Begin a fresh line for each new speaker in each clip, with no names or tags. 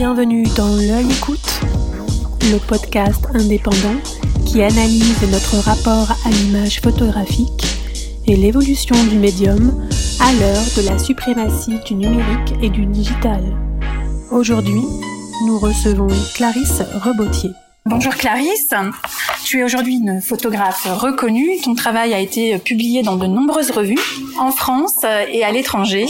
Bienvenue dans L'œil écoute, le podcast indépendant qui analyse notre rapport à l'image photographique et l'évolution du médium à l'heure de la suprématie du numérique et du digital. Aujourd'hui, nous recevons Clarisse Rebotier.
Bonjour Clarisse, tu es aujourd'hui une photographe reconnue. Ton travail a été publié dans de nombreuses revues en France et à l'étranger.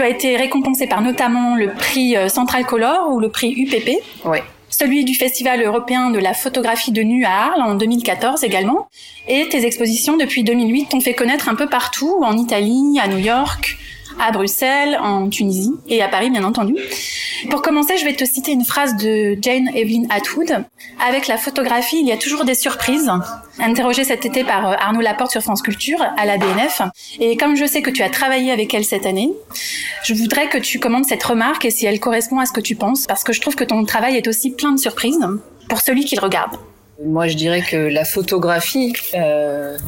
Tu as été récompensée par notamment le prix Central Color ou le prix UPP.
Oui.
Celui du Festival européen de la photographie de nu à Arles en 2014 également. Et tes expositions depuis 2008 t'ont fait connaître un peu partout, en Italie, à New York, à Bruxelles, en Tunisie et à Paris bien entendu. Pour commencer, je vais te citer une phrase de Jane Evelyn Atwood. Avec la photographie, il y a toujours des surprises. Interrogée cet été par euh, Arnaud Laporte sur France Culture à la BNF. Et comme je sais que tu as travaillé avec elle cette année, je voudrais que tu commandes cette remarque et si elle correspond à ce que tu penses, parce que je trouve que ton travail est aussi plein de surprises pour celui qui le regarde.
Moi, je dirais que la photographie euh,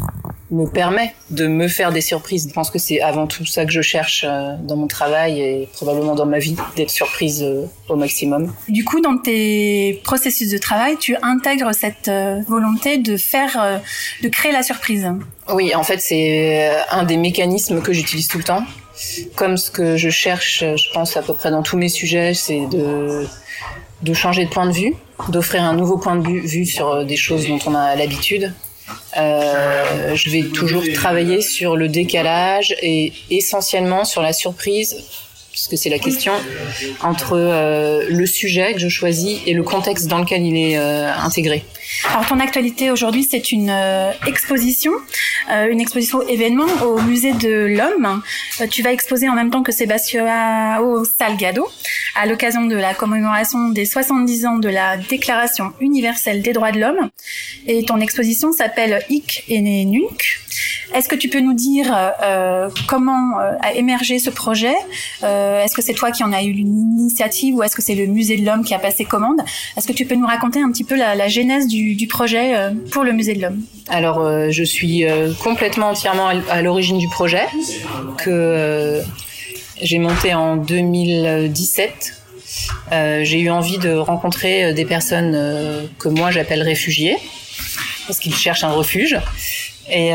me permet de me faire des surprises. Je pense que c'est avant tout ça que je cherche euh, dans mon travail et probablement dans ma vie, d'être surprise euh, au maximum.
Du coup, dans tes processus de travail, tu intègres cette euh, volonté de faire, de créer la surprise.
Oui, en fait, c'est un des mécanismes que j'utilise tout le temps. Comme ce que je cherche, je pense à peu près dans tous mes sujets, c'est de de changer de point de vue, d'offrir un nouveau point de vue sur des choses dont on a l'habitude, euh, je vais toujours travailler sur le décalage et essentiellement sur la surprise, puisque c'est la question, entre euh, le sujet que je choisis et le contexte dans lequel il est euh, intégré.
Alors ton actualité aujourd'hui, c'est une euh, exposition, une exposition événement au musée de l'homme. Tu vas exposer en même temps que Sébastien Salgado à l'occasion de la commémoration des 70 ans de la Déclaration universelle des droits de l'homme. Et ton exposition s'appelle Hic et Nunc. Est-ce que tu peux nous dire euh, comment a émergé ce projet? Euh, Est-ce que c'est toi qui en as eu l'initiative ou est-ce que c'est le musée de l'homme qui a passé commande? Est-ce que tu peux nous raconter un petit peu la, genèse du projet euh, pour le musée de l'homme?
Alors, euh, je suis euh, complètement entièrement à l'origine du projet que j'ai monté en 2017. j'ai eu envie de rencontrer des personnes que moi j'appelle réfugiés parce qu'ils cherchent un refuge. Et,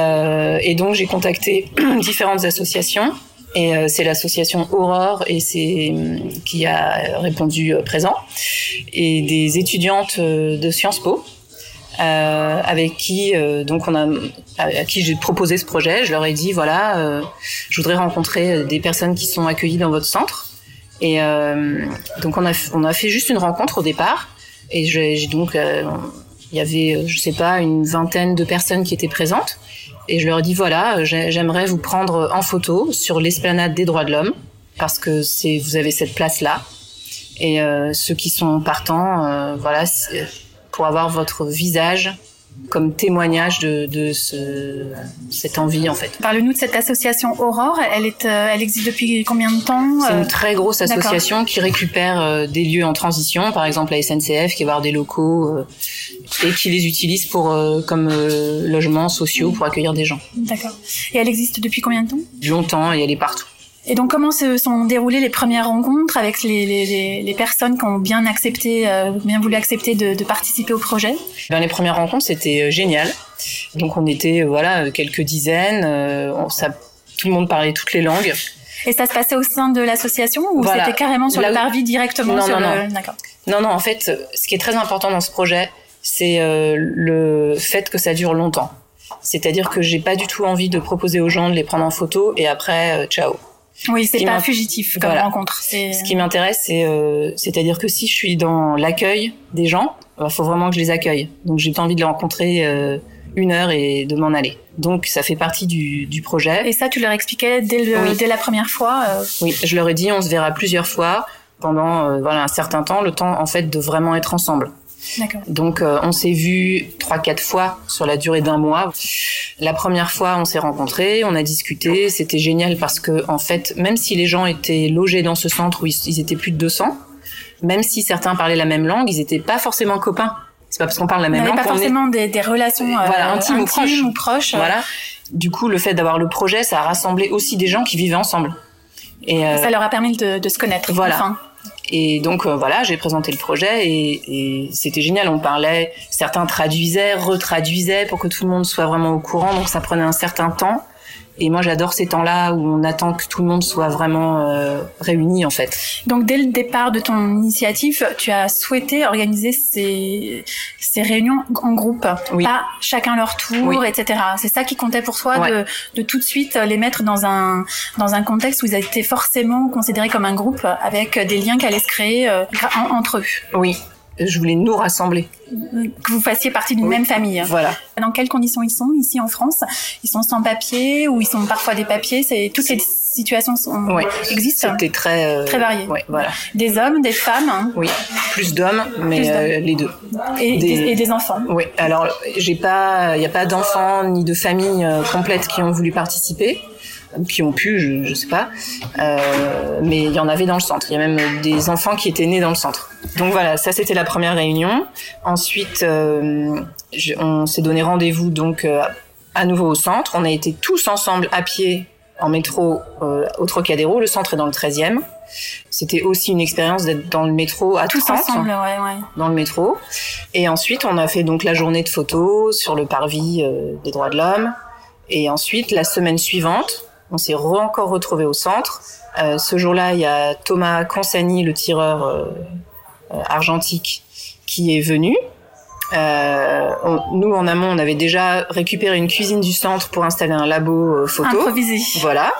et donc j'ai contacté différentes associations et c'est l'association Aurore et c'est qui a répondu présent et des étudiantes de Sciences Po euh, avec qui euh, donc on a à qui j'ai proposé ce projet. Je leur ai dit voilà, euh, je voudrais rencontrer des personnes qui sont accueillies dans votre centre. Et euh, donc on a on a fait juste une rencontre au départ. Et j'ai donc il y avait je sais pas une vingtaine de personnes qui étaient présentes. Et je leur ai dit voilà, j'aimerais vous prendre en photo sur l'esplanade des droits de l'homme parce que c'est vous avez cette place là. Et ceux qui sont partants, voilà pour avoir votre visage comme témoignage de, de ce, cette envie en fait.
Parle-nous de cette association Aurore. Elle est, euh, elle existe depuis combien de temps
C'est une euh? très grosse association qui récupère euh, des lieux en transition, par exemple la SNCF qui va avoir des locaux et qui les utilise pour comme logements sociaux pour accueillir des gens.
D'accord. Et elle existe depuis combien de temps?
Longtemps et elle est partout.
Et donc, comment se sont déroulées les premières rencontres avec les, les, les personnes qui ont bien accepté, euh, bien voulu accepter de, de, participer au projet?
Ben, Les premières rencontres, c'était euh, génial. Donc, on était euh, voilà quelques dizaines. On, ça, tout le monde parlait toutes les langues.
Et ça se passait au sein de l'association ou c'était carrément sur le parvis directement
non,
sur
non,
le...
non. non, non. En fait, ce qui est très important dans ce projet, c'est le fait que ça dure longtemps. C'est-à-dire que j'ai pas du tout envie de proposer aux gens de les prendre en photo et après, ciao.
Oui, c'est pas fugitif comme rencontre.
Ce qui m'intéresse, c'est euh, c'est-à-dire que si je suis dans l'accueil des gens, il bah, faut vraiment que je les accueille. Donc j'ai pas envie de les rencontrer euh, une heure et de m'en aller. Donc ça fait partie du, du projet.
Et ça, tu leur expliquais dès, le, dès la première fois euh...
Oui, je leur ai dit on se verra plusieurs fois pendant euh, voilà un certain temps, le temps en fait de vraiment être ensemble. Donc euh, on s'est vu trois quatre fois sur la durée d'un mois. La première fois on s'est rencontrés, on a discuté, c'était génial parce que en fait même si les gens étaient logés dans ce centre où ils, étaient plus de 200, même si certains parlaient la même langue, ils étaient pas forcément copains. C'est pas parce qu'on parle la même langue
pas forcément des, des, relations euh,
voilà, intimes,
intimes,
ou
proches.
Voilà. Du coup, le fait d'avoir le projet, ça a rassemblé aussi des gens qui vivaient ensemble.
Et euh, ça leur a permis de, de se connaître.
Voilà. Et donc voilà, j'ai présenté le projet et, et c'était génial. On parlait, certains traduisaient, retraduisaient pour que tout le monde soit vraiment au courant. Donc ça prenait un certain temps. Et moi, j'adore ces temps-là où on attend que tout le monde soit vraiment euh, réuni, en fait.
Donc, dès le départ de ton initiative, tu as souhaité organiser ces, ces réunions en groupe,
Oui.
pas chacun leur tour,
Oui.
etc. C'est ça qui comptait pour toi
Ouais.
de, de tout de suite les mettre dans un dans un contexte où ils étaient forcément considérés comme un groupe avec des liens qui allaient se créer euh, en- entre eux,
Oui. Je voulais nous rassembler.
que vous fassiez partie d'une
Oui.
même famille.
Voilà.
Dans quelles conditions ils sont ici en France? Ils sont sans papier ou ils sont parfois des papiers? C'est toutes ces situations sont, existent?
C'était très... euh,
Très varié.
Voilà.
Des hommes, des femmes? Hein,
Oui. Plus d'hommes, mais
Plus
euh, les deux.
et
Des-
des, et des enfants.
Oui. Alors, j'ai pas... Il n'y a pas d'enfants ni de familles euh, complètes qui ont voulu participer qui ont pu, je, je sais pas, euh, mais il y en avait dans le centre. Il y a même des enfants qui étaient nés dans le centre. Donc voilà, ça c'était la première réunion. Ensuite, euh, je- on s'est donné rendez-vous donc euh, à nouveau au centre. On a été tous ensemble à pied en métro au Trocadéro. Le centre est dans le 13e. C'était aussi une expérience d'être dans le métro à
Tous
30,
ensemble, ouais, ouais.
dans le métro. Et ensuite, on a fait donc la journée de photos sur le parvis des droits de l'homme. Et ensuite, la semaine suivante, on s'est re- encore retrouvé au centre. Euh, ce jour-là, il y a Thomas Consani, le tireur euh, euh, argentique, qui est venu. Euh, on- nous, en amont, on avait déjà récupéré une cuisine du centre pour installer un labo euh, photo.
Improvisé.
Voilà.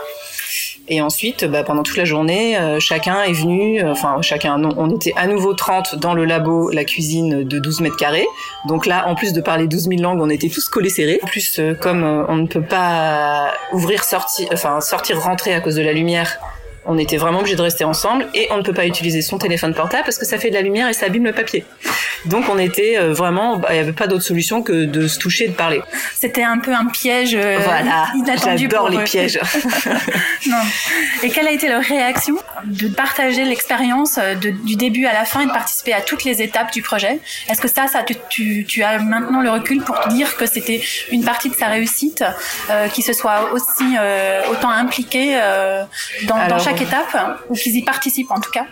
Et ensuite, bah, pendant toute la journée, euh, chacun est venu, euh, enfin chacun, on était à nouveau 30 dans le labo, la cuisine de 12 mètres carrés. Donc là, en plus de parler 12 000 langues, on était tous collés serrés. En plus, euh, comme euh, on ne peut pas ouvrir, sortir, enfin sortir, rentrer à cause de la lumière, on était vraiment obligés de rester ensemble et on ne peut pas utiliser son téléphone portable parce que ça fait de la lumière et ça abîme le papier. Donc on était euh, vraiment, bah, il n'y avait pas d'autre solution que de se toucher et de parler.
C'était un peu un piège euh,
voilà,
inattendu
j'adore les
eux.
pièges.
Non. Et quelle a été leur réaction? De partager l'expérience euh, du début à la fin et de participer à toutes les étapes du projet. Est-ce que ça, ça tu, tu, tu as maintenant le recul pour te dire que c'était une partie de sa réussite, euh, se soient aussi euh, autant impliqués euh, dans, dans chaque étape ou qu'ils y participent en tout cas?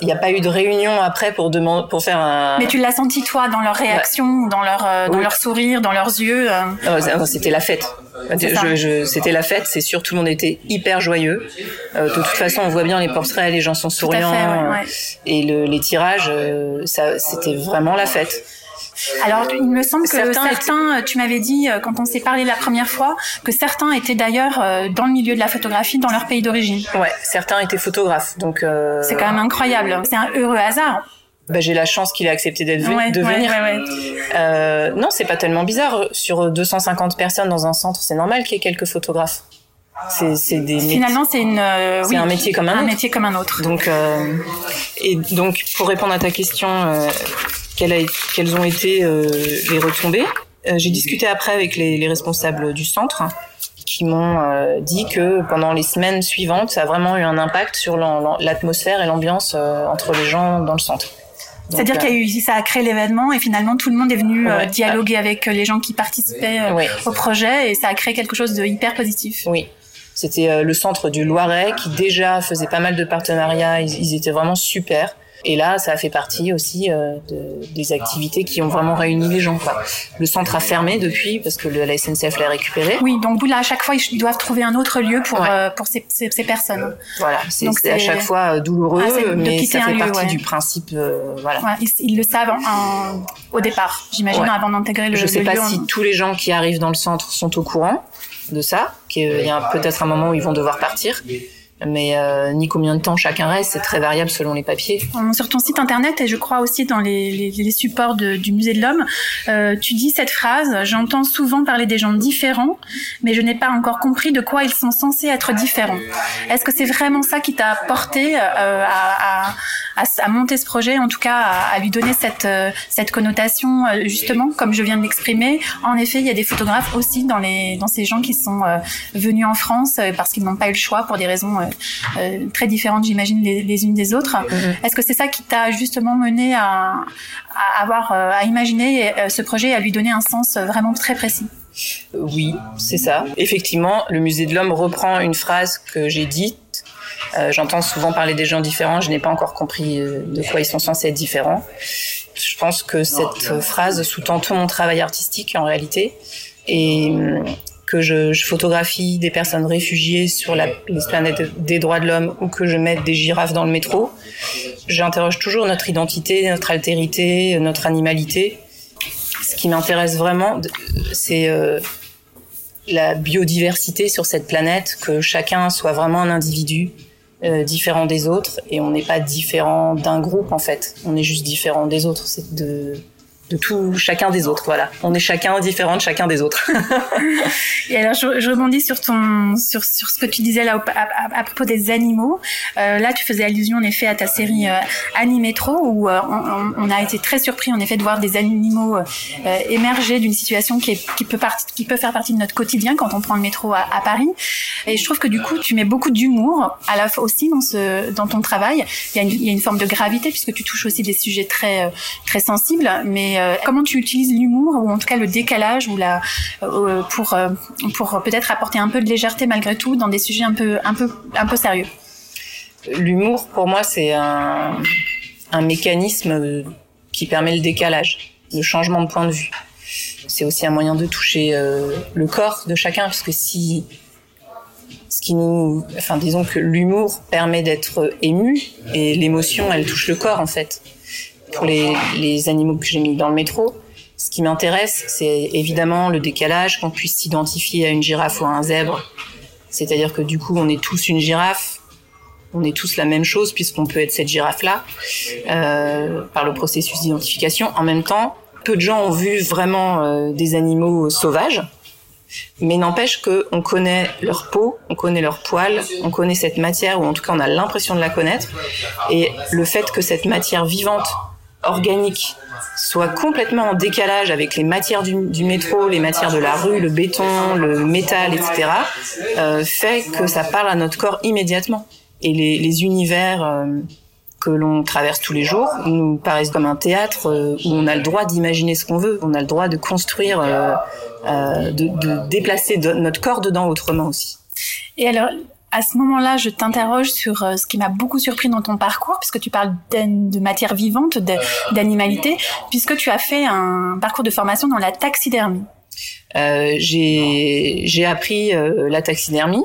Il n'y a pas eu de réunion après pour demander, pour faire un.
Mais tu l'as senti toi dans leur réaction, dans leur euh, dans
Oui.
leur sourire, dans leurs yeux. euh.
Non, c'était la fête. Je, je- c'était la fête, c'est sûr, tout le monde était hyper joyeux. Euh, de toute façon, on voit bien les portraits, les gens sont
fait,
souriants.
ouais, ouais.
Et le, les tirages, euh, ça, c'était vraiment la fête.
Alors, il me semble que
Certains
certains, euh, tu m'avais dit euh, quand on s'est parlé la première fois, que certains étaient d'ailleurs euh, dans le milieu de la photographie dans leur pays d'origine.
Ouais, certains étaient photographes, donc. euh,
C'est quand même incroyable. C'est un heureux hasard.
bah, j'ai la chance qu'il ait accepté d'être
Ouais,
de venir.
ouais, ouais.
Euh, non, c'est pas tellement bizarre. Sur 250 personnes dans un centre, c'est normal qu'il y ait quelques photographes. C'est, des
Finalement, c'est une, euh, oui,
un métier comme un autre.
métier comme un autre.
Donc, euh, et donc, pour répondre à ta question, quelles, a- quelles ont été euh, les retombées Euh, J'ai discuté après avec les, les responsables du centre qui m'ont euh, dit que pendant les semaines suivantes, ça a vraiment eu un impact sur l'atmosphère et l'ambiance euh, entre les gens dans le centre.
C'est-à-dire
euh,
qu'il y a eu, ça a créé l'événement et finalement tout le monde est venu euh,
Ouais.
dialoguer avec les gens qui participaient euh, au projet et ça a créé quelque chose de hyper positif.
Oui. C'était euh, le centre du Loiret qui déjà faisait pas mal de partenariats. Ils, ils étaient vraiment super. Et là, ça a fait partie aussi euh, de- des activités qui ont vraiment réuni les gens. Quoi. Le centre a fermé depuis parce que le, la SNCF l'a récupéré.
Oui, donc là à chaque fois ils doivent trouver un autre lieu pour
Ouais.
euh, pour ces, ces, ces personnes.
Voilà, c'est à chaque fois euh, douloureux,
Ah,
mais ça fait
lieu,
partie
ouais.
du principe. euh, voilà.
Ouais, ils, ils le savent en- en- au départ, j'imagine, avant d'intégrer le,
Je sais
le
pas
lieu.
si tous les gens qui arrivent dans le centre sont au courant de ça, qu'il y a peut-être un moment où ils vont devoir partir, mais euh, ni combien de temps chacun reste, c'est très variable selon les papiers.
Euh, Sur ton site internet et je crois aussi dans les, les, les supports de- du musée de l'homme, euh, tu dis cette phrase J'entends souvent parler des gens différents, mais je n'ai pas encore compris de quoi ils sont censés être différents. Est-ce que c'est vraiment ça qui t'a porté euh, à, à, à, monter ce projet, en tout cas à, lui donner cette, euh, cette connotation euh, justement, comme je viens de l'exprimer? En effet, il y a des photographes aussi dans, les, dans ces gens qui sont venus en France parce qu'ils n'ont pas eu le choix pour des raisons euh, euh, très différentes, j'imagine, les, les unes des autres. Est-ce que c'est ça qui t'a justement mené à, à avoir, euh, à imaginer ce projet et à lui donner un sens vraiment très précis?
Oui, c'est ça. Effectivement, le musée de l'homme reprend une phrase que j'ai dite J'entends souvent parler des gens différents, je n'ai pas encore compris de quoi ils sont censés être différents. Je pense que cette phrase sous-tend tout mon travail artistique en réalité. Et hum, que je, photographie des personnes réfugiées sur la planète des droits de l'homme ou que je mette des girafes dans le métro, j'interroge toujours notre identité, notre altérité, notre animalité. Ce qui m'intéresse vraiment, c'est euh, la biodiversité sur cette planète, que chacun soit vraiment un individu euh, différent des autres et on n'est pas différent d'un groupe en fait, on est juste différent des autres. De tout chacun des autres. Voilà, on est chacun différent de chacun des autres.
et alors, je, rebondis sur ton sur sur ce que tu disais là à, propos des animaux. Euh, là, tu faisais allusion en effet à ta série euh, Animetro où euh, on, a été très surpris en effet de voir des animaux euh, émerger d'une situation qui est qui peut partie qui peut faire partie de notre quotidien quand on prend le métro à, à, Paris. Et je trouve que du coup, tu mets beaucoup d'humour à la fois aussi dans ce dans ton travail. Il y a une, il y a une forme de gravité puisque tu touches aussi des sujets très très sensibles, mais euh, comment tu utilises l'humour ou en tout cas le décalage ou la euh, pour euh, pour peut-être apporter un peu de légèreté malgré tout dans des sujets un peu un peu un peu sérieux?
L'humour pour moi c'est un un mécanisme qui permet le décalage, le changement de point de vue. C'est aussi un moyen de toucher le corps de chacun parce que si ce qui nous, enfin disons que l'humour permet d'être ému et l'émotion elle touche le corps en fait pour les, animaux que j'ai mis dans le métro. Ce qui m'intéresse, c'est évidemment le décalage, qu'on puisse s'identifier à une girafe ou à un zèbre. C'est-à-dire que du coup, on est tous une girafe, on est tous la même chose puisqu'on peut être cette girafe-là euh, par le processus d'identification. En même temps, peu de gens ont vu vraiment euh, des animaux sauvages, mais n'empêche qu'on connaît leur peau, on connaît leur poils, on connaît cette matière, ou en tout cas on a l'impression de la connaître. Et le fait que cette matière vivante organique soit complètement en décalage avec les matières du, métro, les matières de la rue, le béton, le métal, etc., euh, fait que ça parle à notre corps immédiatement. Et les, univers euh, que l'on traverse tous les jours nous paraissent comme un théâtre euh, où on a le droit d'imaginer ce qu'on veut, on a le droit de construire, de, de, déplacer notre corps dedans autrement aussi.
Et alors, à ce moment-là, je t'interroge sur euh, ce qui m'a beaucoup surpris dans ton parcours, puisque tu parles de matière vivante, d'animalité, puisque tu as fait un parcours de formation dans la taxidermie.
Euh, j'ai appris euh, la taxidermie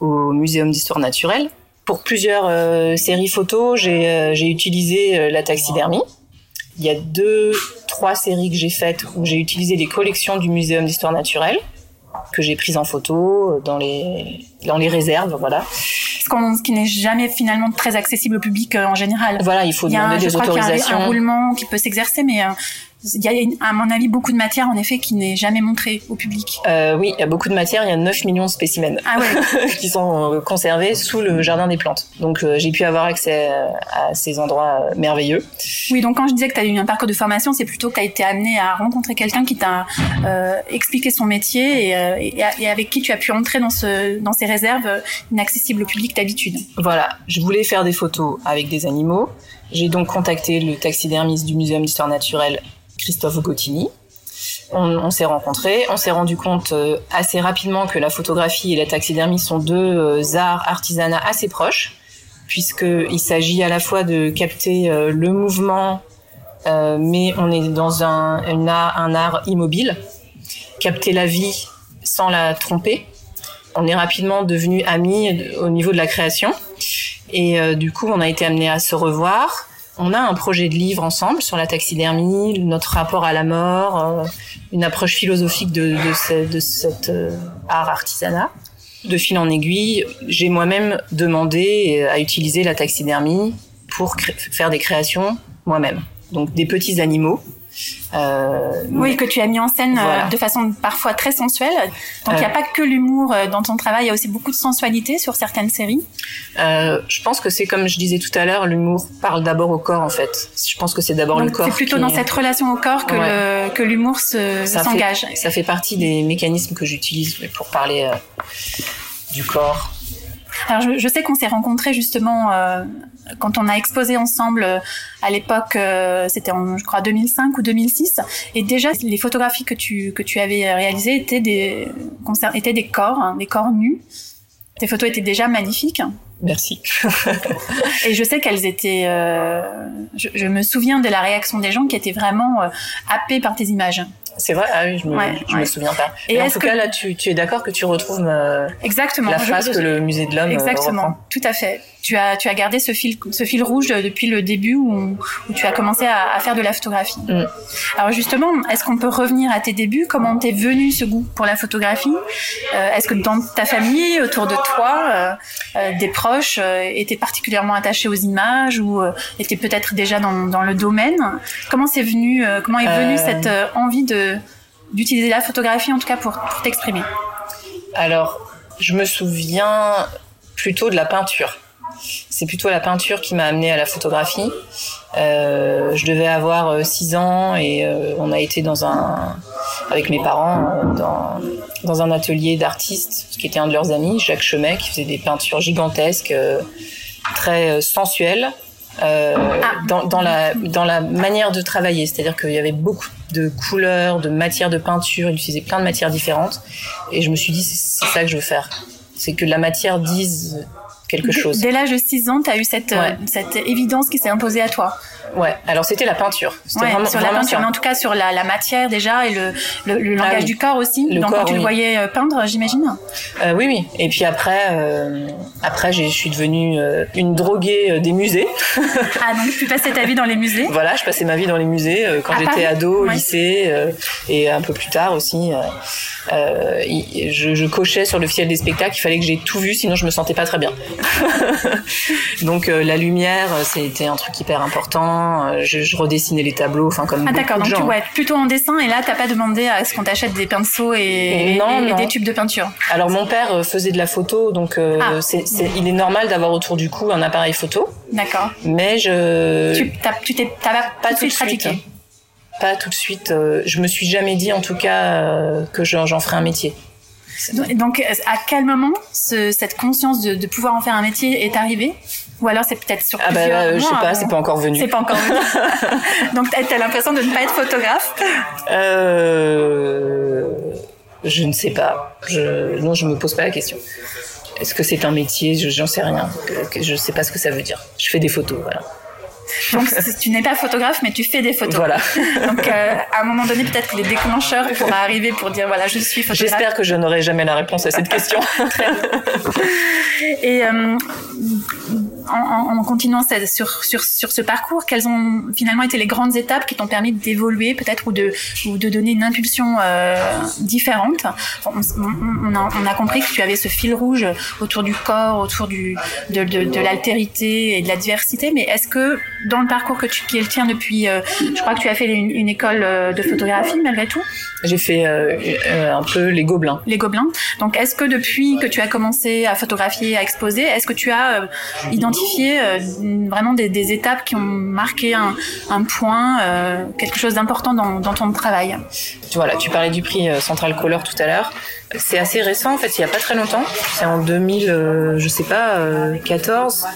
au Muséum d'histoire naturelle. Pour plusieurs euh, séries photos, j'ai utilisé la taxidermie. Il y a deux, trois séries que j'ai faites où j'ai utilisé les collections du Muséum d'histoire naturelle que j'ai prises en photo dans les dans les réserves, voilà.
Ce, qui n'est jamais finalement très accessible au public euh, en général.
Voilà, il faut demander des autorisations.
Il y a un, roulement qui peut s'exercer, mais euh, il y a, à mon avis, beaucoup de matière, en effet, qui n'est jamais montrée au public.
Euh, oui, il y a beaucoup de matière. Il y a 9 millions de spécimens
ah ouais.
qui sont conservés sous le jardin des plantes. Donc, euh, j'ai pu avoir accès à ces endroits merveilleux.
Oui, donc quand je disais que tu as eu un parcours de formation, c'est plutôt que tu as été amené à rencontrer quelqu'un qui t'a expliqué son métier et, et, avec qui tu as pu entrer dans, ce, dans ces réserves inaccessibles au public d'habitude.
Voilà, je voulais faire des photos avec des animaux. J'ai donc contacté le taxidermiste du Muséum d'histoire naturelle Christophe Gottini. On, s'est rencontrés, on s'est rendu compte euh, assez rapidement que la photographie et la taxidermie sont deux euh, arts artisanats assez proches, puisqu'il s'agit à la fois de capter euh, le mouvement, mais on est dans un, un art immobile, capter la vie sans la tromper. On est rapidement devenus amis au niveau de la création. Et du coup, on a été amenés à se revoir, on a un projet de livre ensemble sur la taxidermie, notre rapport à la mort, euh, une approche philosophique de, cet euh, art artisanat. De fil en aiguille, j'ai moi-même demandé à utiliser la taxidermie pour faire des créations moi-même. Donc des petits animaux
euh, oui, que tu as mis en scène euh, de façon parfois très sensuelle. Donc il n'y a euh. pas que l'humour dans ton travail, il y a aussi beaucoup de sensualité sur certaines séries.
je pense que c'est comme je disais tout à l'heure, l'humour parle d'abord au corps en fait. Je pense que c'est d'abord le corps.
C'est plutôt dans cette relation au corps que l'humour s'engage.
Ça fait partie des mécanismes que j'utilise pour parler du corps.
Alors je, je sais qu'on s'est rencontrés justement euh, quand on a exposé ensemble euh, à l'époque, euh, c'était en je crois 2005 ou 2006, et déjà les photographies que tu que tu avais réalisées étaient des étaient des corps, hein, des corps nus. Tes photos étaient déjà magnifiques.
Merci.
et je sais qu'elles étaient. Je, je, me souviens de la réaction des gens qui étaient vraiment happés par tes images.
C'est vrai, ah oui, je me, je me souviens pas. Et en tout cas, là, tu, tu es d'accord que tu retrouves euh,
Exactement.
la phrase que le musée de l'homme
Exactement,
reprend.
tout à fait. Tu as, tu as gardé ce fil, ce fil rouge depuis le début où, où tu as commencé à, à, faire de la photographie.
Mm.
Alors justement, est-ce qu'on peut revenir à tes débuts? Comment t'es venu ce goût pour la photographie? Euh, Est-ce que dans ta famille, autour de toi, euh, euh, des proches étaient particulièrement attachés aux images ou étaient peut-être déjà dans, dans le domaine? Comment c'est venu Comment est venue cette envie de d'utiliser la photographie en tout cas pour, pour t'exprimer?
Alors, je me souviens plutôt de la peinture. C'est plutôt la peinture qui m'a amené à la photographie. Euh, je devais avoir 6 ans et euh, on a été dans un avec mes parents dans, dans un atelier d'artistes qui était un de leurs amis, Jacques Chemet, qui faisait des peintures gigantesques, euh, très sensuelles. Euh, ah. dans, dans, la, dans la manière de travailler. C'est-à-dire qu'il y avait beaucoup de couleurs, de matières de peinture, il utilisait plein de matières différentes. Et je me suis dit, c'est ça que je veux faire. C'est que la matière dise quelque chose.
Dès l'âge de 6 ans, tu as eu cette, ouais. cette évidence qui s'est imposée à toi.
Ouais, alors c'était la peinture.
Ouais,
vraiment,
sur la
vraiment
peinture,
ça.
mais en tout cas sur la, la matière déjà et le, le, le langage
Ah oui.
du corps aussi.
Le
Donc
corps,
quand tu
oui.
le voyais euh, peindre, j'imagine.
Euh, oui, oui. Et puis après, euh, après, je suis devenue euh, une droguée euh, des musées.
Ah donc tu passais ta vie dans les musées.
voilà, je passais ma vie dans les musées euh, quand j'étais ado, au
Ouais.
lycée euh, et un peu plus tard aussi. euh, euh, je cochais sur le fiel des spectacles, il fallait que j'ai tout vu, sinon je me sentais pas très bien. donc euh, la lumière, euh, c'était un truc hyper important. Euh, Je, je redessinais les tableaux, enfin comme
Ah d'accord, donc tu ouais, plutôt en dessin et là t'as pas demandé à ce qu'on t'achète des pinceaux et,
Non,
et- et
non.
des tubes de peinture.
Alors mon père faisait de la photo, donc euh,
Ah.
c'est, c'est- il est normal d'avoir autour du cou un appareil photo,
D'accord.
mais je
Tu t'as tu t'es t'as pas,
pas
tout de suite pratiqué.
Pas tout de suite. euh, je me suis jamais dit en tout cas que j'en, j'en ferais un métier.
Donc, Donc à quel moment ce- cette conscience de, de pouvoir en faire un métier est arrivée Ou alors c'est peut-être sur
Ah bah euh, je sais pas,
avant
c'est pas encore venu.
C'est pas encore venu. Donc t'as l'impression de ne pas être photographe.
Euh, je ne sais pas. Je, non, je me pose pas la question. Est-ce que c'est un métier? Je- J'en sais rien. Je sais pas ce que ça veut dire. Je fais des photos, voilà.
Donc tu n'es pas photographe, mais tu fais des photos.
Voilà.
Donc euh, à un moment donné, peut-être que les déclencheurs pourraient arriver pour dire voilà, je suis photographe.
J'espère que je n'aurai jamais la réponse à cette question.
Et euh, en, continuant sur, sur, sur ce parcours, quelles ont finalement été les grandes étapes qui t'ont permis d'évoluer peut-être ou de, ou de donner une impulsion euh, différente? On, a, on a compris que tu avais ce fil rouge autour du corps, autour du, de, de, de l'altérité et de la diversité, mais est-ce que dans le parcours que tu, qui est le tien depuis, euh, je crois que tu as fait une, une école euh, de photographie malgré tout,
J'ai fait euh, un peu les gobelins.
les gobelins. Donc, est-ce que depuis que tu as commencé à photographier, à exposer, est-ce que tu as euh, identifié euh, vraiment des, étapes qui ont marqué un, point, euh, quelque chose d'important dans, ton travail
Tu tu parlais du prix euh, Central Color tout à l'heure. C'est assez récent, en fait, il y a pas très longtemps. C'est en 2000, euh, je sais pas, euh, 14.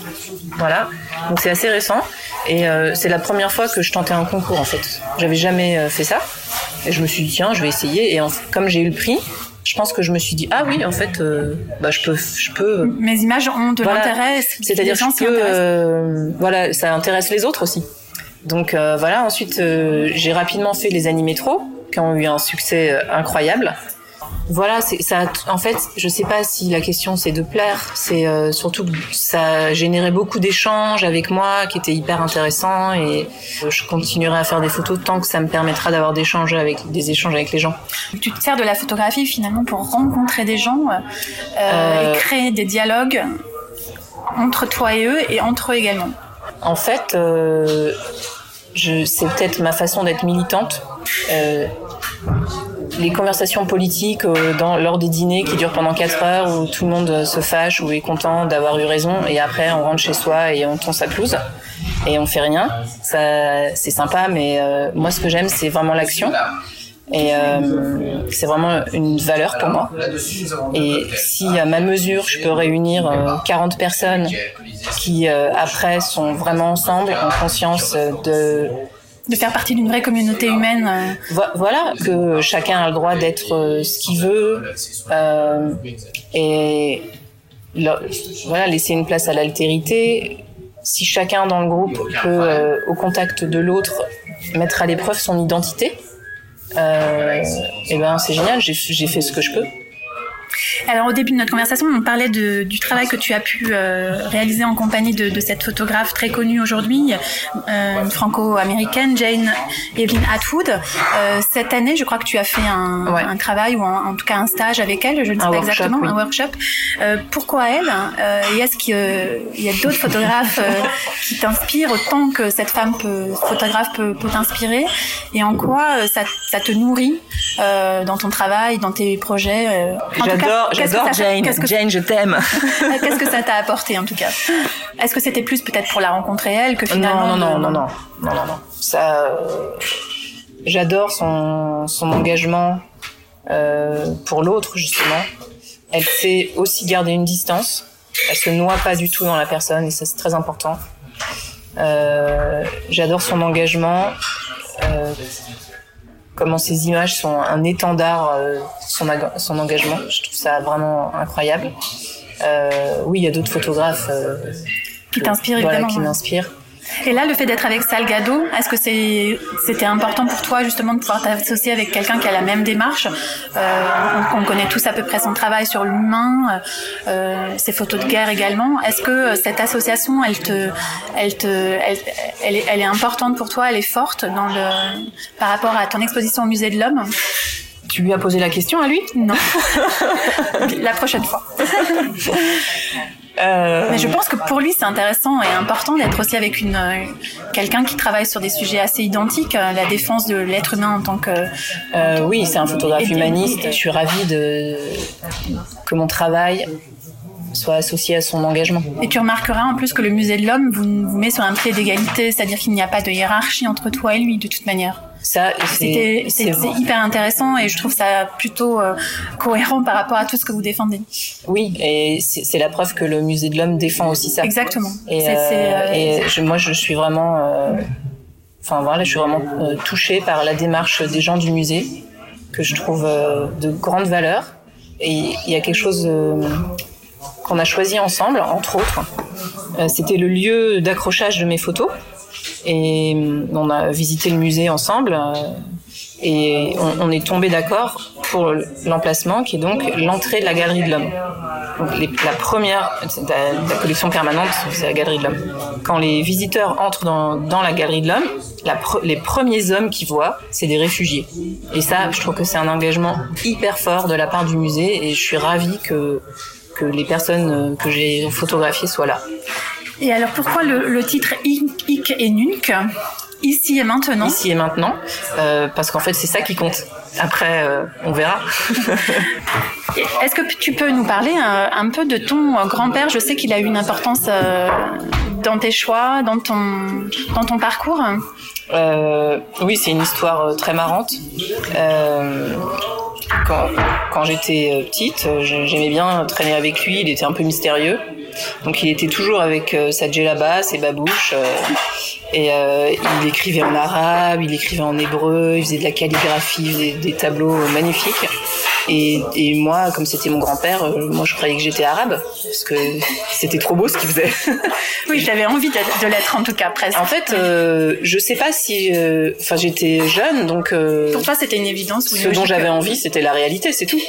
Voilà. Donc c'est assez récent. Et c'est la première fois que je tentais un concours, en fait. J'avais jamais fait ça. Et je me suis dit, tiens, je vais essayer. Et comme j'ai eu le prix, je pense que je me suis dit, ah oui, en fait, euh, bah, je peux, je peux.
Mes images ont de
Voilà.
l'intérêt.
C'est-à-dire que euh, voilà, ça intéresse les autres aussi. Donc euh, voilà, ensuite euh, j'ai rapidement fait les animétros qui ont eu un succès incroyable. Voilà, c'est ça. En fait, je sais pas si la question c'est de plaire. C'est euh, surtout que ça a généré beaucoup d'échanges avec moi, qui étaient hyper intéressants, et euh, je continuerai à faire des photos tant que ça me permettra d'avoir des échanges avec des échanges avec les gens.
Tu te sers de la photographie finalement pour rencontrer des gens euh,
Euh,
et créer des dialogues entre toi et eux et entre eux également.
En fait, euh, je, c'est peut-être ma façon d'être militante. Les conversations politiques euh, lors des dîners qui durent pendant 4 heures où tout le monde euh, se fâche ou est content d'avoir eu raison et après on rentre chez soi et on tond sa pelouse et on fait rien. C'est sympa, mais euh, moi ce que j'aime c'est vraiment l'action. Et c'est vraiment une valeur pour moi. Et si à ma mesure, je peux réunir euh, 40 personnes qui après sont vraiment ensemble, en conscience de
De faire partie d'une vraie communauté humaine. euh,
Vo- voilà que chacun a le droit d'être euh, ce qu'il veut euh, et voilà, laisser une place à l'altérité. Si chacun dans le groupe peut, euh, au contact de l'autre, mettre à l'épreuve son identité, euh, et ben c'est génial. J'ai fait ce que je peux.
Alors au début de notre conversation, on parlait de, du travail que tu as pu euh, réaliser en compagnie de, de, cette photographe très connue aujourd'hui, euh, franco-américaine, Jane Evelyn Atwood. Euh, cette année, je crois que tu as fait un, un travail ou en tout cas un stage avec elle, je ne sais pas exactement, un workshop. Euh, pourquoi elle euh, Et est-ce qu'il y a d'autres photographes qui t'inspirent autant que cette femme peut, photographe peut, peut t'inspirer? Et en quoi ça, ça te nourrit? Dans ton travail, dans tes projets
J'adore, j'adore Jane. Jane, je t'aime.
Qu'est-ce que ça t'a apporté en tout cas? Est-ce que c'était plus peut-être pour la rencontrer elle que finalement
Non, non, non, non, non, non, non, Ça, euh, j'adore son, son engagement euh, pour l'autre justement. Elle sait aussi garder une distance. Elle se noie pas du tout dans la personne et ça c'est très important. Euh, j'adore son engagement. Euh, comment ces images sont un étendard euh, son, son engagement. Je trouve ça vraiment incroyable. Euh, oui, il y a d'autres photographes euh,
qui t'inspirent voilà,
qui m'inspirent.
Et là, le fait d'être avec Salgado, est-ce que c'est, c'était important pour toi justement de pouvoir t'associer avec quelqu'un qui a la même démarche? Euh, on, on, connaît tous à peu près son travail sur l'humain, euh, ses photos de guerre également. Est-ce que cette association, elle te, elle te, elle, elle, est, elle est importante pour toi, elle est forte dans le, par rapport à ton exposition au musée de l'homme?
Tu lui as posé la question à lui?
Non. la prochaine fois. Euh... Mais je pense que pour lui, c'est intéressant et important d'être aussi avec une euh, quelqu'un qui travaille sur des sujets assez identiques, euh, la défense de l'être humain en tant que.
Oui, c'est un photographe humaniste. Je suis ravie de que mon travail soit associé à son engagement.
Et tu remarqueras en plus que le musée de l'homme vous, vous met sur un pied d'égalité, c'est-à-dire qu'il n'y a pas de hiérarchie entre toi et lui de toute manière.
Ça,
c'est hyper intéressant et je trouve ça plutôt euh, cohérent par rapport à tout ce que vous défendez.
Oui, et c'est la preuve que le musée de l'homme défend aussi ça.
Exactement.
Et, euh, euh, et je, moi, je suis vraiment, enfin voilà, je suis vraiment touchée par la démarche des gens du musée que je trouve de grande valeur. Et il y a quelque chose qu'on a choisi ensemble, entre autres. C'était le lieu d'accrochage de mes photos. Et euh, on a visité le musée ensemble euh, et on, est tombé d'accord pour l'emplacement qui est donc l'entrée de la galerie de l'homme. La première, la, la collection permanente, c'est la galerie de l'homme. Quand les visiteurs entrent dans, la galerie de l'homme, les premiers hommes qu'ils voient, c'est des réfugiés. Et ça, je trouve que c'est un engagement hyper fort de la part du musée et je suis ravie que, que les personnes que j'ai photographiées soient là.
Et alors pourquoi le, titre Ik et Nunc Ici et maintenant?
Ici et maintenant, euh, parce qu'en fait c'est ça qui compte. Après, euh, on verra.
Est-ce que tu peux nous parler un, un peu de ton grand-père? Je sais qu'il a eu une importance euh, dans tes choix, dans ton, dans ton parcours.
Euh, oui, c'est une histoire très marrante. Euh, quand, quand j'étais petite, j'aimais bien traîner avec lui. Il était un peu mystérieux. Donc il était toujours avec euh, sa djellaba, ses babouches, euh, et euh, il écrivait en arabe, il écrivait en hébreu, il faisait de la calligraphie, il faisait des tableaux magnifiques. Et, et moi, comme c'était mon grand-père, euh, moi je croyais que j'étais arabe, parce que c'était trop beau ce qu'il faisait.
oui, j'avais envie de, l'être en tout cas, presque.
En fait, euh, je sais pas si... euh, Enfin, j'étais jeune, donc... euh,
Pour toi, c'était une évidence
ce dont j'avais envie, c'était la réalité, c'est tout.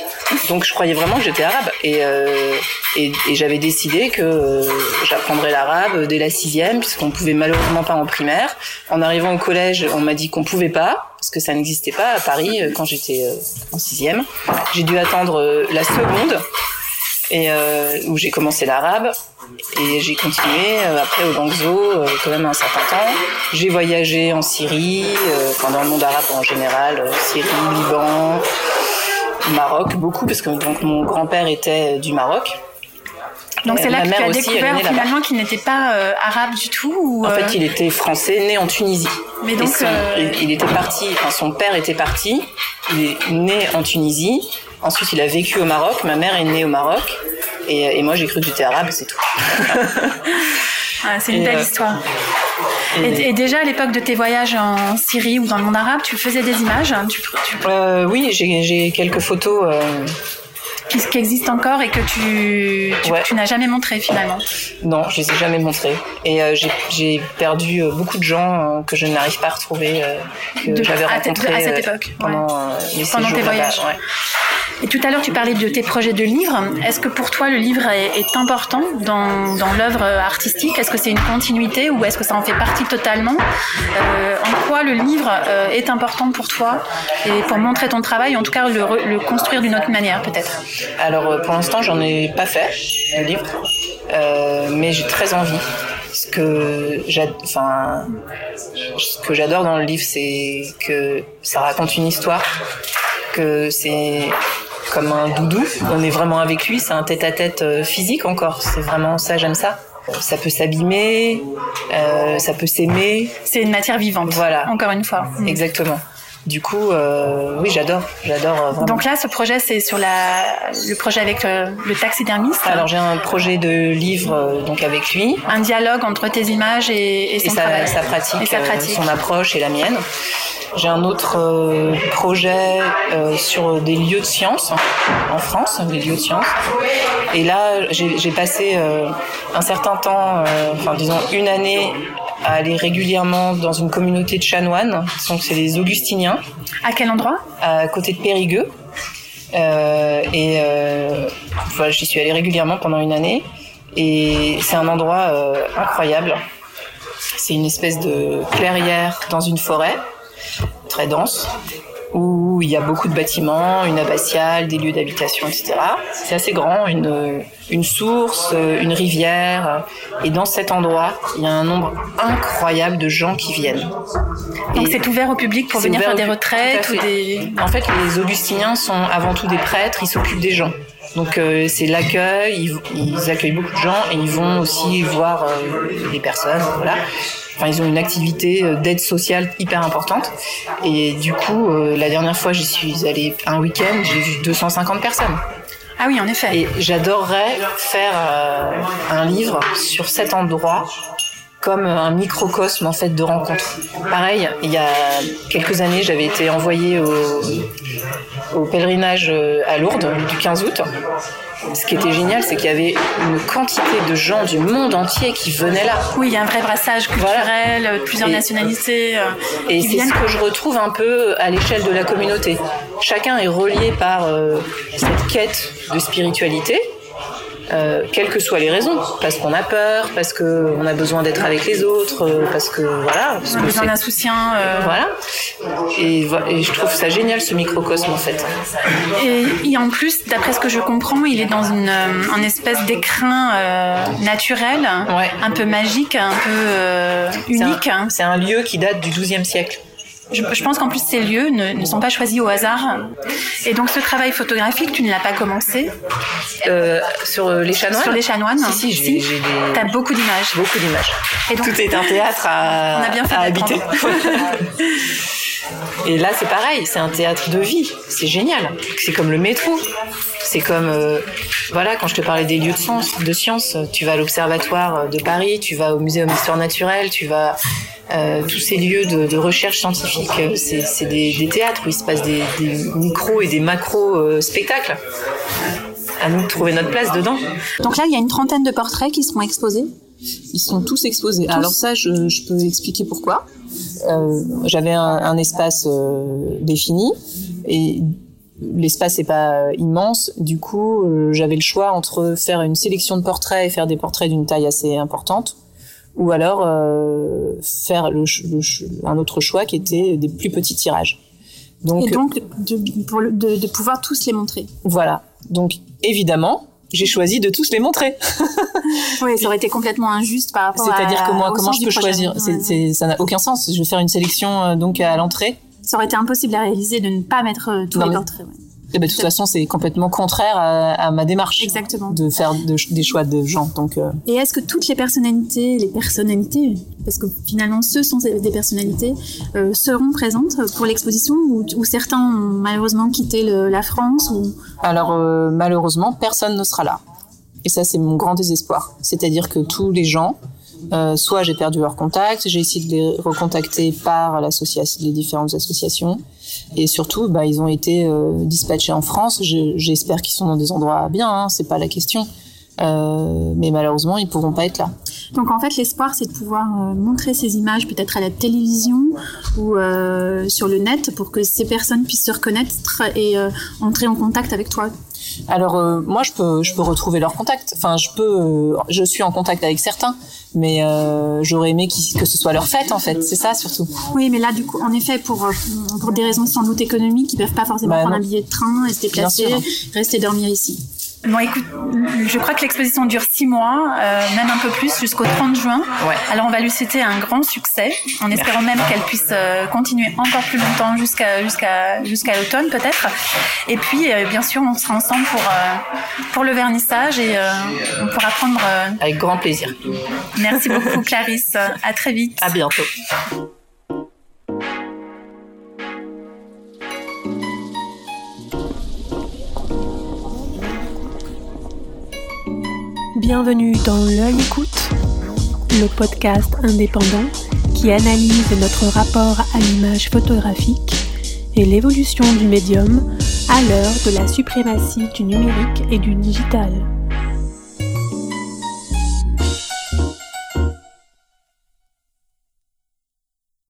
Donc je croyais vraiment que j'étais arabe. Et, euh, et, et j'avais décidé que j'apprendrais l'arabe dès la sixième, puisqu'on pouvait malheureusement pas en primaire. En arrivant au collège, on m'a dit qu'on pouvait pas, parce que ça n'existait pas à Paris euh, quand j'étais euh, en sixième. J'ai dû attendre euh, la seconde, où j'ai commencé l'arabe. Et j'ai continué après au Langzo euh, quand même un certain temps. J'ai voyagé en Syrie, dans le monde arabe en général, Syrie, Liban, Maroc, beaucoup, parce que donc mon grand-père était du Maroc.
Donc c'est là que tu as découvert finalement qu'il n'était pas euh, arabe du tout ou,
En
euh,
fait, il était français, né en Tunisie.
Mais donc,
son-
euh,
il, il était parti, enfin son père était parti, il est né en Tunisie, ensuite il a vécu au Maroc, ma mère est née au Maroc, et, et moi j'ai cru que j'étais arabe, c'est tout.
ah, c'est une
et,
belle
euh,
histoire.
Et-
déjà à l'époque de tes voyages en Syrie ou dans le monde arabe, tu faisais des images. hein, Tu, tu-
Euh, oui, j'ai j'ai quelques photos euh,
qui, qui existent encore et que tu, tu, n'as jamais montré finalement.
Non, je les ai jamais montrés. Et euh, j'ai perdu euh, beaucoup de gens que je n'arrive pas à retrouver, que j'avais rencontrés
à cette époque,
pendant,
pendant tes voyages. Et tout à l'heure, tu parlais de tes projets de livres. Est-ce que pour toi, le livre est, important dans, dans l'œuvre artistique? Est-ce que c'est une continuité ou est-ce que ça en fait partie totalement? Euh, En quoi le livre euh, est important pour toi et pour montrer ton travail, en tout cas le, le construire d'une autre manière peut-être?
Alors euh, pour l'instant, j'en ai pas fait, le livre, mais j'ai très envie. Ce que enfin, ce que j'adore dans le livre, c'est que ça raconte une histoire, que c'est comme un doudou. On est vraiment avec lui, c'est un tête-à-tête euh, physique encore. C'est vraiment ça, j'aime ça. Ça peut s'abîmer, euh, ça peut s'aimer.
C'est une matière vivante. Voilà. Encore une fois.
Exactement. Du coup, euh, oui, j'adore, j'adore.
Donc là, ce projet, c'est sur la, le projet avec le, taxidermiste.
Alors j'ai un projet de livre donc avec lui.
Un dialogue entre tes images et, son
sa, sa, pratique, et sa pratique. son approche et la mienne. J'ai un autre euh, projet euh, sur des lieux de science en France, des lieux de science. Et là, j'ai passé euh, un certain temps, enfin disons une année, à aller régulièrement dans une communauté de chanoines. Donc c'est les Augustiniens.
À quel endroit?
À côté de Périgueux. et voilà, j'y suis allée régulièrement pendant une année. Et c'est un endroit incroyable. C'est une espèce de clairière dans une forêt très dense où il y a beaucoup de bâtiments, une abbatiale, des lieux d'habitation, etc. C'est assez grand, une, une source, une rivière. Et dans cet endroit, il y a un nombre incroyable de gens qui viennent.
Donc c'est ouvert au public pour venir faire des retraites ou des...
En fait, les augustiniens sont avant tout des prêtres, ils s'occupent des gens. Donc euh, c'est l'accueil, ils, accueillent beaucoup de gens et ils vont aussi voir euh, des personnes, voilà. Enfin, ils ont une activité euh, d'aide sociale hyper importante. Et du coup, euh, la dernière fois, j'y suis allée un week-end, j'ai vu 250 personnes.
Ah oui, en effet.
Et j'adorerais faire euh, un livre sur cet endroit comme un microcosme en fait de rencontres. Pareil, il y a quelques années, j'avais été envoyée au, au pèlerinage à Lourdes du 15 août ce qui était génial, c'est qu'il y avait une quantité de gens du monde entier qui venaient là.
Oui, il y a un vrai brassage culturel, euh, plusieurs nationalités. Euh,
et c'est ce que je retrouve un peu à l'échelle de la communauté. Chacun est relié par euh, cette quête de spiritualité euh, quelles que soient les raisons, parce qu'on a peur, parce qu'on a besoin d'être avec les autres, euh, parce que voilà. Parce
on a besoin d'un soutien. Euh...
Voilà. Et, et, je trouve ça génial ce microcosme en fait.
Et, et en plus, d'après ce que je comprends, il est dans une, euh, espèce d'écrin naturel, un peu magique, un peu unique.
C'est un, un, lieu qui date du XIIe siècle.
Je, je pense qu'en plus ces lieux ne, ne, sont pas choisis au hasard. Et donc ce travail photographique, tu ne l'as pas commencé
euh, Sur les chanoines
Sur les chanoines
Si, si, j'ai si. des...
T'as beaucoup d'images.
Beaucoup d'images. Et donc, Tout est un théâtre à,
on a bien fait
à habiter. Et là, c'est pareil, c'est un théâtre de vie. C'est génial. C'est comme le métro. C'est comme, euh, voilà, quand je te parlais des lieux de science, de science, tu vas à l'Observatoire de Paris, tu vas au Muséum d'histoire naturelle, tu vas euh, tous ces lieux de, de recherche scientifique, c'est des, des, théâtres où il se passe des, des micros et des macros euh, spectacles. À nous de trouver notre place dedans.
Donc là, il y a une trentaine de portraits qui seront exposés.
Ils sont tous exposés. Tous. Alors ça, je, je, peux expliquer pourquoi. Euh, J'avais un, un, espace euh, défini et l'espace n'est pas immense. Du coup, euh, j'avais le choix entre faire une sélection de portraits et faire des portraits d'une taille assez importante ou alors faire le, le, un autre choix qui était des plus petits tirages.
Donc, Et donc de, pour le, de, de, pouvoir tous les montrer.
Voilà. Donc évidemment, j'ai choisi de tous les montrer.
oui, ça aurait été complètement injuste par rapport
à. C'est-à-dire que moi, comment je peux choisir? Ouais. Ça n'a aucun sens. Je vais faire une sélection euh, donc à l'entrée.
Ça aurait été impossible à réaliser de ne pas mettre euh, tous non, les portraits. Ouais.
Et ben, de toute façon, c'est complètement contraire à, à, ma démarche.
Exactement.
De faire de, des choix de gens. Donc, euh...
Et est-ce que toutes les personnalités, les personnalités, parce que finalement, ceux sont des personnalités, euh, seront présentes pour l'exposition ou, ou, certains ont malheureusement quitté le, la France ou...
Alors, euh, malheureusement, personne ne sera là. Et ça, c'est mon grand désespoir. C'est-à-dire que tous les gens Euh, soit j'ai perdu leur contact, j'ai essayé de les recontacter par l'association, les différentes associations, et surtout, bah, ils ont été euh, dispatchés en France. J'espère qu'ils sont dans des endroits bien, hein, c'est pas la question. Euh, mais malheureusement, ils pourront pas être là.
Donc en fait, l'espoir, c'est de pouvoir euh, montrer ces images peut-être à la télévision ou sur le net pour que ces personnes puissent se reconnaître et entrer en contact avec toi.
Alors euh, moi, je peux, je peux retrouver leur contact. Enfin, je peux, je suis en contact avec certains, mais j'aurais aimé que ce soit leur fête en fait. C'est ça surtout.
Oui, mais là, du coup, en effet, pour pour des raisons sans doute économiques, ils peuvent pas forcément bah, prendre un billet de train et se déplacer, rester dormir ici. Bon, écoute, je crois que l'exposition dure six mois, euh, même un peu plus, jusqu'au 30 juin.
Ouais.
Alors, on va lui citer un grand succès, en espérant même qu'elle puisse euh, continuer encore plus longtemps jusqu'à jusqu'à jusqu'à l'automne peut-être. Et puis, euh, bien sûr, on sera ensemble pour pour le vernissage et on pourra prendre.
Avec grand plaisir.
Merci beaucoup, Clarisse. À très vite.
À bientôt.
Bienvenue dans L'œil écoute, le podcast indépendant qui analyse notre rapport à l'image photographique et l'évolution du médium à l'heure de la suprématie du numérique et du digital.